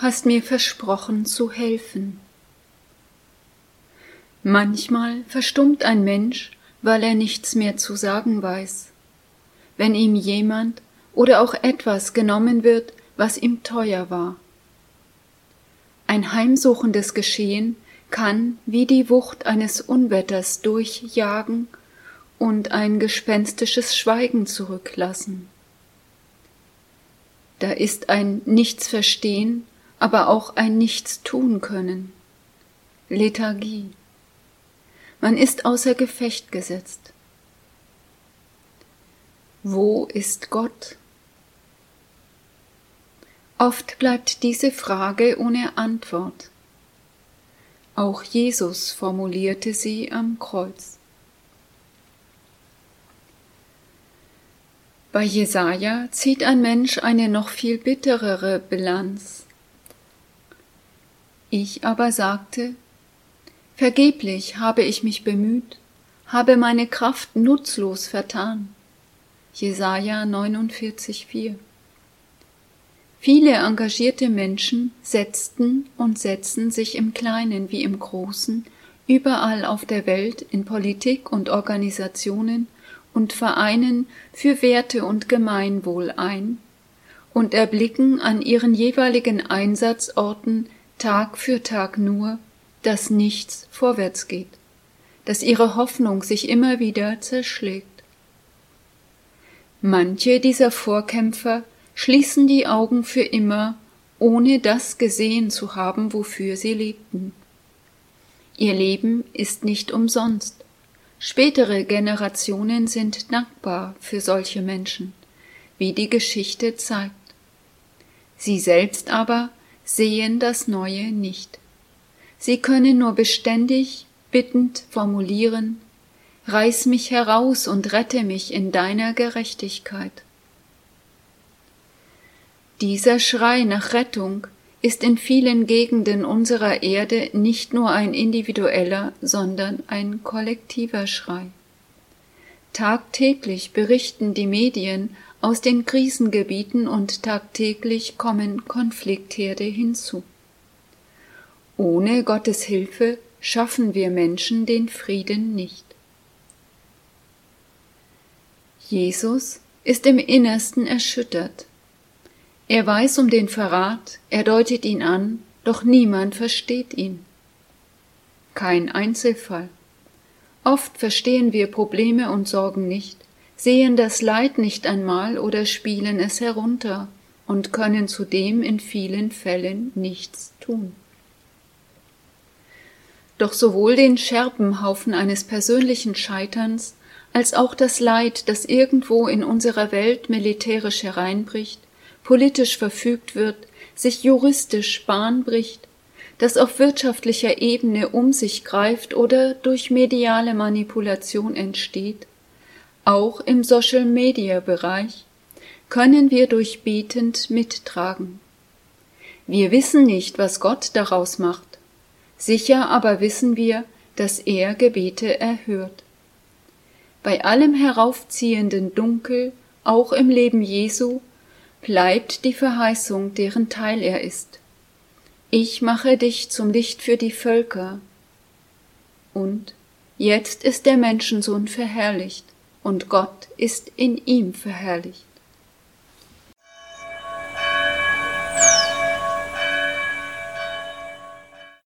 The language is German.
hast mir versprochen zu helfen. Manchmal verstummt ein Mensch, weil er nichts mehr zu sagen weiß. Wenn ihm jemand oder auch etwas genommen wird, was ihm teuer war. Ein heimsuchendes Geschehen kann wie die Wucht eines Unwetters durchjagen und ein gespenstisches Schweigen zurücklassen. Da ist ein Nichts verstehen, aber auch ein Nichts tun können. Lethargie. Man ist außer Gefecht gesetzt. Wo ist Gott? Oft bleibt diese Frage ohne Antwort. Auch Jesus formulierte sie am Kreuz. Bei Jesaja zieht ein Mensch eine noch viel bitterere Bilanz. Ich aber sagte, Vergeblich habe ich mich bemüht, habe meine Kraft nutzlos vertan. Jesaja 49,4 Viele engagierte Menschen setzten und setzen sich im Kleinen wie im Großen überall auf der Welt in Politik und Organisationen und Vereinen für Werte und Gemeinwohl ein und erblicken an ihren jeweiligen Einsatzorten Tag für Tag nur, dass nichts vorwärts geht, dass ihre Hoffnung sich immer wieder zerschlägt. Manche dieser Vorkämpfer schließen die Augen für immer, ohne das gesehen zu haben, wofür sie lebten. Ihr Leben ist nicht umsonst. Spätere Generationen sind dankbar für solche Menschen, wie die Geschichte zeigt. Sie selbst aber sehen das Neue nicht. Sie können nur beständig bittend formulieren, Reiß mich heraus und rette mich in deiner Gerechtigkeit. Dieser Schrei nach Rettung ist in vielen Gegenden unserer Erde nicht nur ein individueller, sondern ein kollektiver Schrei. Tagtäglich berichten die Medien aus den Krisengebieten und tagtäglich kommen Konfliktherde hinzu. Ohne Gottes Hilfe schaffen wir Menschen den Frieden nicht. Jesus ist im Innersten erschüttert er weiß um den Verrat, er deutet ihn an, doch niemand versteht ihn. Kein Einzelfall. Oft verstehen wir Probleme und Sorgen nicht, sehen das Leid nicht einmal oder spielen es herunter und können zudem in vielen Fällen nichts tun. Doch sowohl den Scherbenhaufen eines persönlichen Scheiterns als auch das Leid, das irgendwo in unserer Welt militärisch hereinbricht, politisch verfügt wird, sich juristisch Bahn bricht, das auf wirtschaftlicher Ebene um sich greift oder durch mediale Manipulation entsteht, auch im Social-Media-Bereich, können wir durchbetend mittragen. Wir wissen nicht, was Gott daraus macht, sicher aber wissen wir, dass er Gebete erhört. Bei allem heraufziehenden Dunkel, auch im Leben Jesu, bleibt die Verheißung, deren Teil er ist. Ich mache dich zum Licht für die Völker. Und jetzt ist der Menschensohn verherrlicht, und Gott ist in ihm verherrlicht.